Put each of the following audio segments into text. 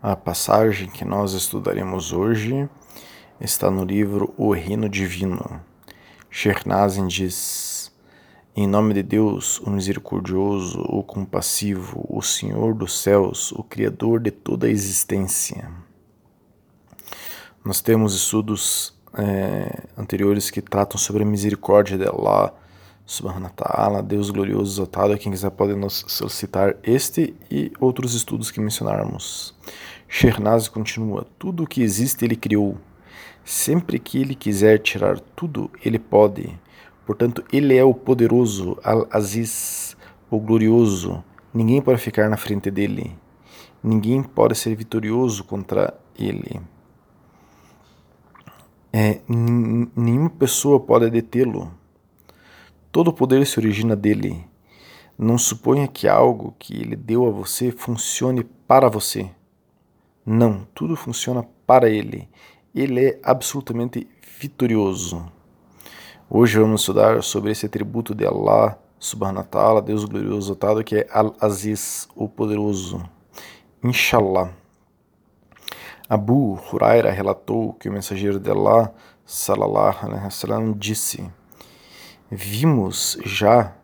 A passagem que nós estudaremos hoje está no livro O Reino Divino. Shernazin diz: Em nome de Deus, o misericordioso, o compassivo, o Senhor dos céus, o Criador de toda a existência. Nós temos estudos é, anteriores que tratam sobre a misericórdia de Allah subhanahu ta'ala, Deus glorioso exaltado, quem quiser pode nos solicitar este e outros estudos que mencionarmos. Shernaz continua: Tudo o que existe ele criou. Sempre que ele quiser tirar tudo, ele pode. Portanto, ele é o poderoso, Al-Aziz, o glorioso. Ninguém pode ficar na frente dele. Ninguém pode ser vitorioso contra ele. É, nenhuma pessoa pode detê-lo. Todo poder se origina dele. Não suponha que algo que ele deu a você funcione para você. Não, tudo funciona para ele. Ele é absolutamente vitorioso. Hoje vamos estudar sobre esse atributo de Allah subhanahu wa ta'ala, Deus glorioso exaltado, que é Al-Aziz, o poderoso. Inshallah. Abu Huraira relatou que o mensageiro de Allah, salallahu alaihi wasallam, disse: vimos já,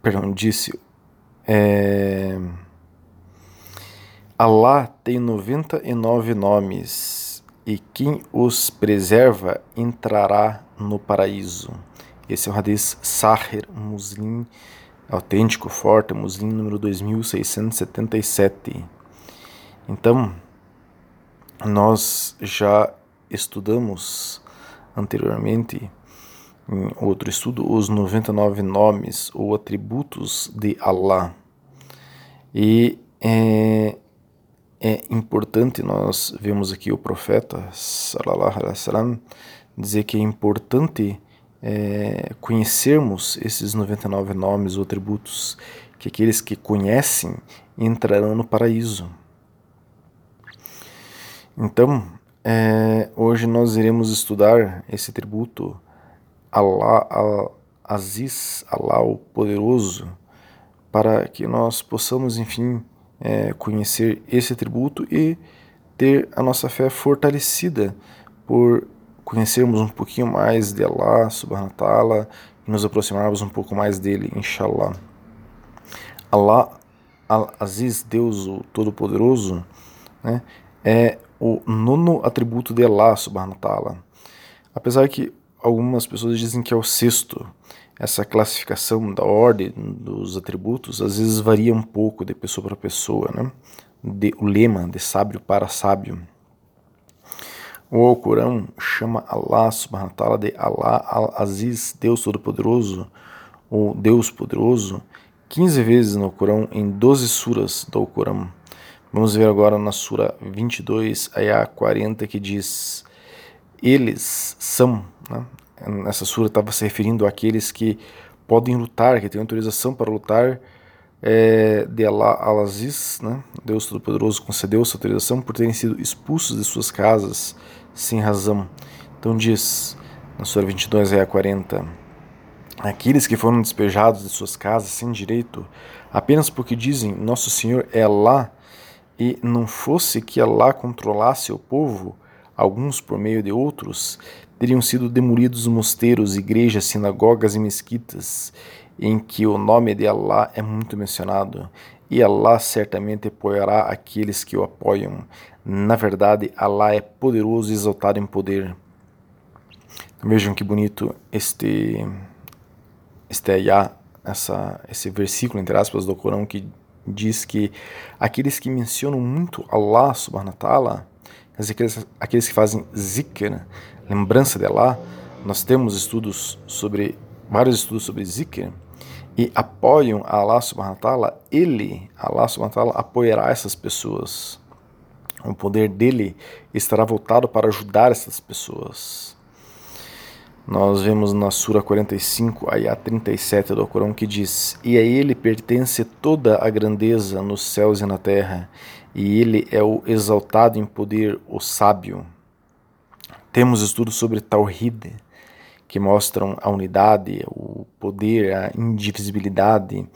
perdão, disse, é, Allah tem 99 nomes e quem os preserva entrará no paraíso. Esse é o hadith Sahir Muslim, autêntico, forte, Muslim número 2677. Então, nós já estudamos anteriormente em outro estudo, os 99 nomes ou atributos de Allah. E é, é importante, nós vemos aqui o profeta, salallahu alaihi wasallam, dizer que é importante é, conhecermos esses 99 nomes ou atributos, que aqueles que conhecem entrarão no paraíso. Então, é, hoje nós iremos estudar esse atributo Allah Al-Aziz, Allah o Poderoso, para que nós possamos, enfim, é, conhecer esse atributo e ter a nossa fé fortalecida por conhecermos um pouquinho mais de Allah subhanahu wa ta'ala e nos aproximarmos um pouco mais dele, inshallah. Allah Al-Aziz, Deus o Todo-Poderoso, né, é o nono atributo de Allah subhanahu wa ta'ala. Apesar que algumas pessoas dizem que é o sexto. Essa classificação da ordem dos atributos às vezes varia um pouco de pessoa para pessoa, né? De, o lema de sábio para sábio. O Alcorão chama Allah subhanahu wa ta'ala de Allah al-Aziz, Deus Todo-Poderoso, ou Deus Poderoso, 15 vezes no Alcorão, em 12 suras do Alcorão. Vamos ver agora na sura 22, ayah 40, que diz: Eles são né? Essa sura estava se referindo àqueles que podem lutar, que têm autorização para lutar é, de Al-Aziz, né? Deus Todo-Poderoso concedeu essa autorização por terem sido expulsos de suas casas sem razão. Então diz, na sura 22 a 40, aqueles que foram despejados de suas casas sem direito, apenas porque dizem, nosso Senhor é Allah, e não fosse que Allah controlasse o povo, alguns por meio de outros, teriam sido demolidos mosteiros, igrejas, sinagogas e mesquitas, em que o nome de Allah é muito mencionado, e Allah certamente apoiará aqueles que o apoiam. Na verdade, Allah é poderoso e exaltado em poder. Vejam que bonito este este ayah, essa, esse versículo, entre aspas, do Corão que diz que aqueles que mencionam muito Allah subhanahu wa ta'ala, aqueles, aqueles que fazem zikr, lembrança de Allah, nós temos estudos sobre vários estudos sobre zikr e apoiam a Allah subhanahu wa ta'ala, ele, Allah subhanahu wa ta'ala, apoiará essas pessoas. O poder dele estará voltado para ajudar essas pessoas. Nós vemos na Sura 45, ayah 37 do Corão, que diz: E a ele pertence toda a grandeza nos céus e na terra, e ele é o exaltado em poder, o sábio. Temos estudos sobre Tawhid, que mostram a unidade, o poder, a indivisibilidade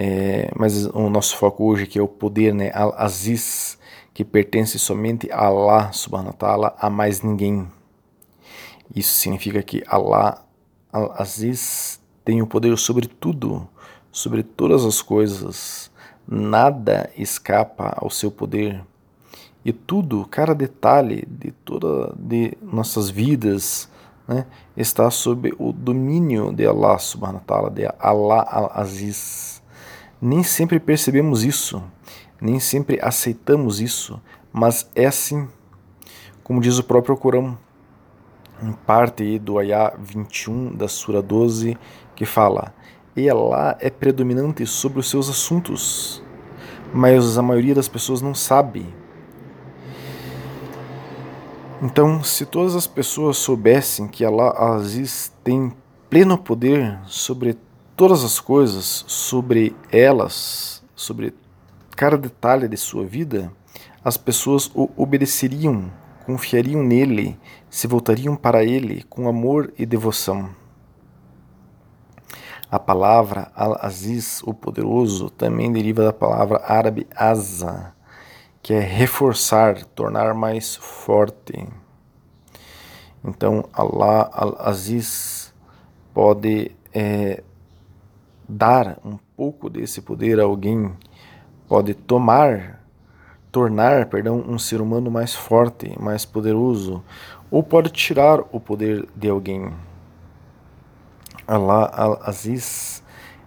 é, mas o nosso foco hoje que é o poder, né, Al-Aziz, que pertence somente a Allah subhanahu wa ta'ala, a mais ninguém. Isso significa que Allah Al-Aziz tem o poder sobre tudo, sobre todas as coisas. Nada escapa ao seu poder. E tudo, cada detalhe de toda de nossas vidas, né, está sob o domínio de Allah subhanahu wa ta'ala, de Allah al-Aziz. Nem sempre percebemos isso, nem sempre aceitamos isso, mas é assim. Como diz o próprio Corão, em parte do Ayah 21 da Sura 12, que fala: E Allah é predominante sobre os seus assuntos, mas a maioria das pessoas não sabe. Então, se todas as pessoas soubessem que Allah Aziz tem pleno poder sobre todas as coisas, sobre elas, sobre cada detalhe de sua vida, as pessoas o obedeceriam, confiariam nele, se voltariam para ele com amor e devoção. A palavra Al-Aziz, o poderoso, também deriva da palavra árabe Azza, que é reforçar, tornar mais forte. Então, Allah Al-Aziz pode é, dar um pouco desse poder a alguém, pode tomar, tornar, perdão, um ser humano mais forte, mais poderoso, ou pode tirar o poder de alguém. Allah Al-Aziz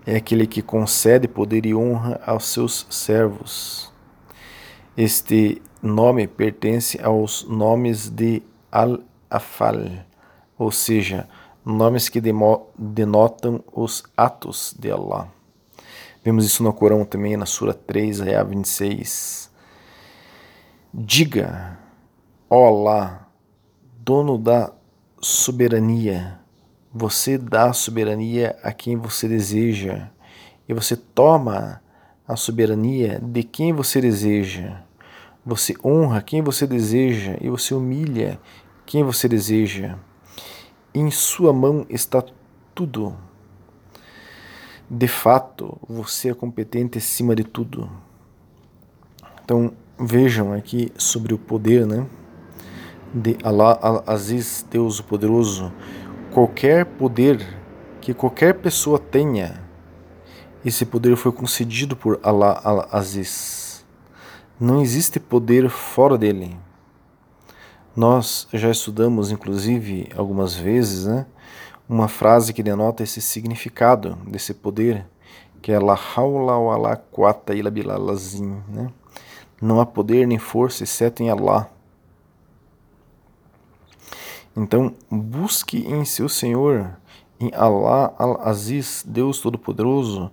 é aquele que concede poder e honra aos seus servos. Este nome pertence aos nomes de Al-Afal, ou seja, nomes que denotam os atos de Allah. Vemos isso no Corão também, na Sura 3, Reá 26. Diga, ó Allah, dono da soberania, você dá soberania a quem você deseja, e você toma a soberania de quem você deseja. Você honra quem você deseja e você humilha quem você deseja. Em sua mão está tudo. De fato, você é competente acima de tudo. Então, vejam aqui sobre o poder, né? De Allah Al-Aziz, Deus o Poderoso. Qualquer poder que qualquer pessoa tenha, esse poder foi concedido por Allah al-Aziz. Não existe poder fora dele. Nós já estudamos, inclusive, algumas vezes, né, uma frase que denota esse significado desse poder, que é La hawla wa la quwata illa bilalazim, né? Não há poder nem força exceto em Allah. Então, busque em seu Senhor, em Allah al-Aziz, Deus Todo-Poderoso,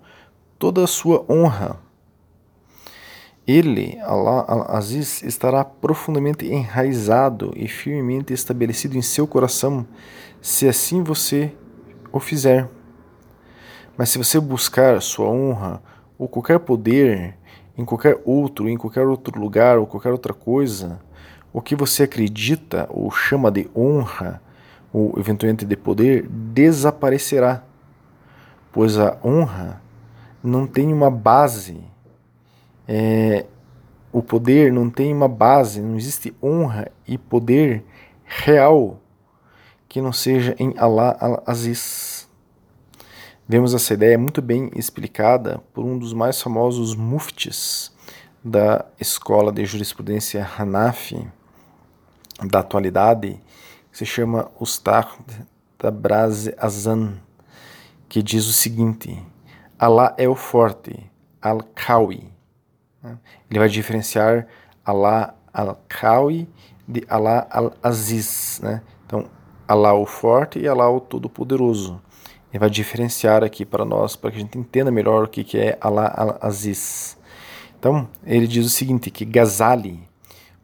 toda a sua honra. Ele, Allah al-Aziz, estará profundamente enraizado e firmemente estabelecido em seu coração, se assim você o fizer. Mas se você buscar sua honra ou qualquer poder em qualquer outro, em qualquer outro lugar ou qualquer outra coisa, o que você acredita ou chama de honra ou eventualmente de poder desaparecerá, pois a honra não tem uma base. É, o poder não tem uma base, não existe honra e poder real que não seja em Allah al-Aziz. Vemos essa ideia muito bem explicada por um dos mais famosos muftis da escola de jurisprudência Hanafi da atualidade, que se chama Ustad Tabraz Azan, que diz o seguinte: Allah é o forte, Al-Kawi. Né? Ele vai diferenciar Allah Al-Kawi de Allah Al-Aziz. Né? Então, Allah o forte e Allah o todo-poderoso. Ele vai diferenciar aqui para nós, para que a gente entenda melhor o que, que é Allah Al-Aziz. Então, ele diz o seguinte, que Ghazali,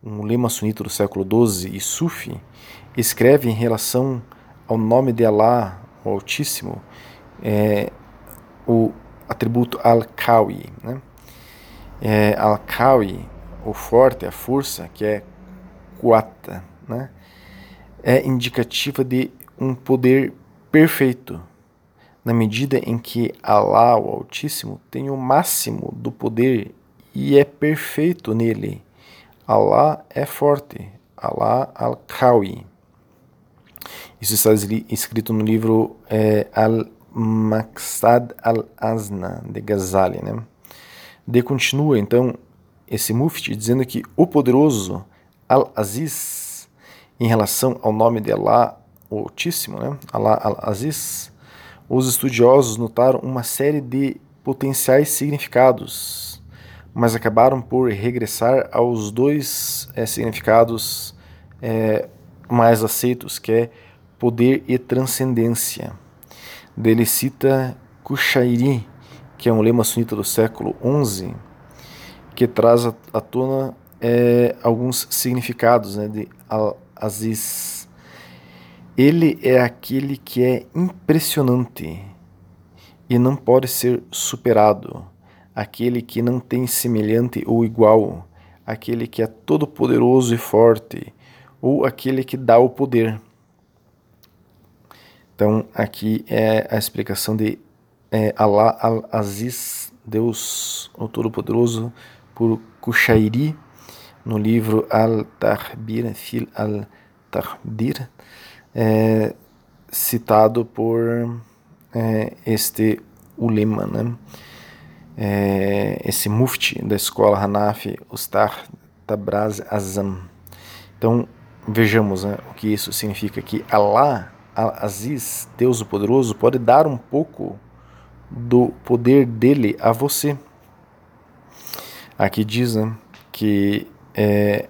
um lema sunita do século XII e Sufi, escreve em relação ao nome de Allah, o Altíssimo, é, o atributo al-kawi. Né? É, al-kawi, o forte, a força, que é quata, né? é indicativa de um poder perfeito. na medida em que Allah, o Altíssimo, tem o máximo do poder e é perfeito nele. Allah é forte. Allah al-Qawi. Isso está escrito no livro é, Al-Maqsad al-Azna, de Ghazali. Né? De continua, então, esse mufti dizendo que o poderoso Al-Aziz, em relação ao nome de Allah, o Altíssimo, né? Allah Al-Aziz, os estudiosos notaram uma série de potenciais significados, mas acabaram por regressar aos dois é, significados é, mais aceitos, que é poder e transcendência. Dele cita Kushairi, que é um lema sunita do século XI, que traz à tona é, alguns significados né, de Al-Aziz. Ele é aquele que é impressionante e não pode ser superado, aquele que não tem semelhante ou igual, aquele que é todo-poderoso e forte, ou aquele que dá o poder. Então, aqui é a explicação de é, al-Aziz, Deus, o Todo-Poderoso, por Kushairi, no livro Al-Tahbir, Fil Al-Tahbir, é, citado por é, este ulema, né? É, esse mufti da escola Hanafi, Ustar Tabraz Azam. Então, vejamos né, o que isso significa, que Allah Aziz, Deus o Poderoso, pode dar um pouco do poder dele a você. Aqui diz né, que é,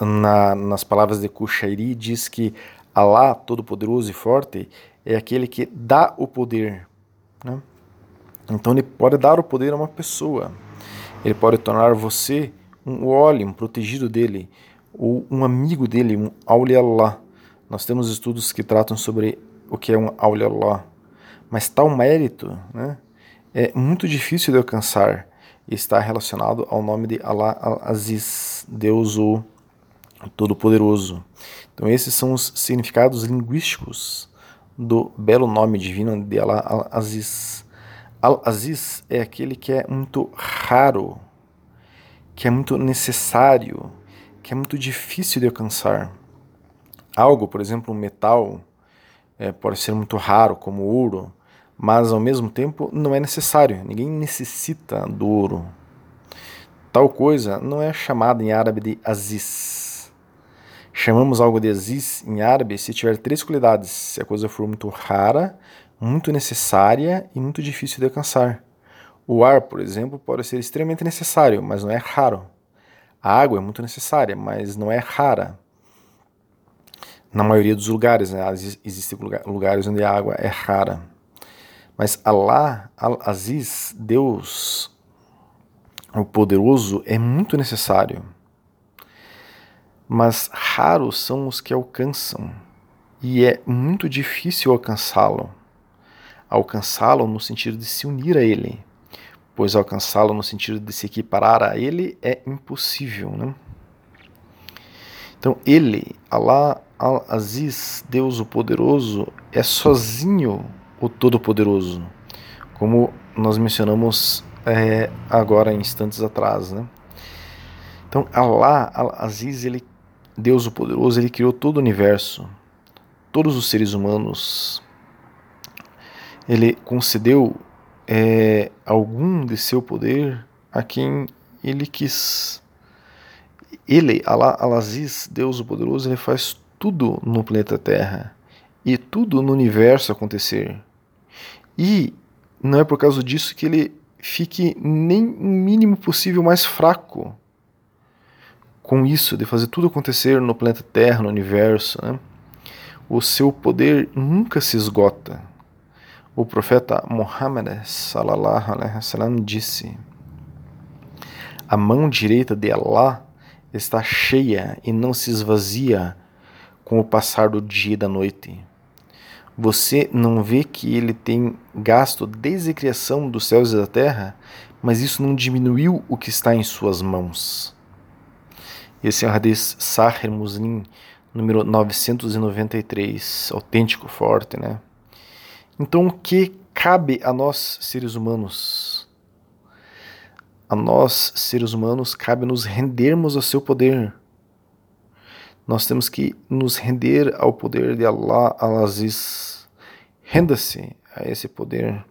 na, nas palavras de Kushairi diz que Allah, Todo-Poderoso e Forte, é aquele que dá o poder. Né? Então ele pode dar o poder a uma pessoa. Ele pode tornar você um óleo, um protegido dele, ou um amigo dele, um Aulia Allah. Nós temos estudos que tratam sobre o que é um Auliallah, mas tal mérito né, é muito difícil de alcançar e está relacionado ao nome de Allah al-Aziz, Deus o Todo-Poderoso. Então esses são os significados linguísticos do belo nome divino de Allah al-Aziz. Al-Aziz é aquele que é muito raro, que é muito necessário, que é muito difícil de alcançar algo, por exemplo, um metal, é, pode ser muito raro, como ouro, mas ao mesmo tempo não é necessário, ninguém necessita do ouro. Tal coisa não é chamada em árabe de aziz. Chamamos algo de aziz em árabe se tiver três qualidades: se a coisa for muito rara, muito necessária e muito difícil de alcançar. O ar, por exemplo, pode ser extremamente necessário, mas não é raro. A água é muito necessária, mas não é rara na maioria dos lugares, né? existem lugares onde a água é rara. Mas Allah, Al-Aziz, Deus, o poderoso, é muito necessário. Mas raros são os que alcançam, e é muito difícil alcançá-lo. Alcançá-lo no sentido de se unir a Ele, pois alcançá-lo no sentido de se equiparar a Ele é impossível. Né? Então, Ele, Allah, Al-Aziz, Deus o Poderoso, é sozinho o Todo-Poderoso, como nós mencionamos é, agora instantes atrás, né? Então, Allah, Al-Aziz, ele, Deus o Poderoso, ele criou todo o universo, todos os seres humanos. Ele concedeu é, algum de seu poder a quem ele quis. Ele, Al-Aziz, Deus o Poderoso, ele faz tudo no planeta Terra e tudo no universo acontecer. E não é por causa disso que ele fique nem o mínimo possível mais fraco com isso, de fazer tudo acontecer no planeta Terra, no universo. Né? O seu poder nunca se esgota. O profeta Muhammad sallallahu alaihi wasallam disse: A mão direita de Allah está cheia e não se esvazia com o passar do dia e da noite. Você não vê que ele tem gasto desde a criação dos céus e da terra, mas isso não diminuiu o que está em suas mãos. Esse é o Hadith Sahir Muslim, número 993, autêntico, forte, né? Então, o que cabe a nós, seres humanos? A nós, seres humanos, cabe nos rendermos ao seu poder. Nós temos que nos render ao poder de Allah Al-Aziz. Renda-se a esse poder.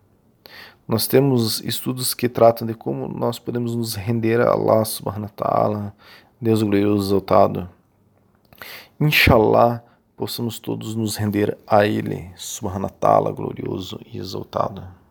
Nós temos estudos que tratam de como nós podemos nos render a Allah subhanahu wa ta'ala, Deus glorioso exaltado. Inshallah, possamos todos nos render a Ele, ta'ala, glorioso e exaltado.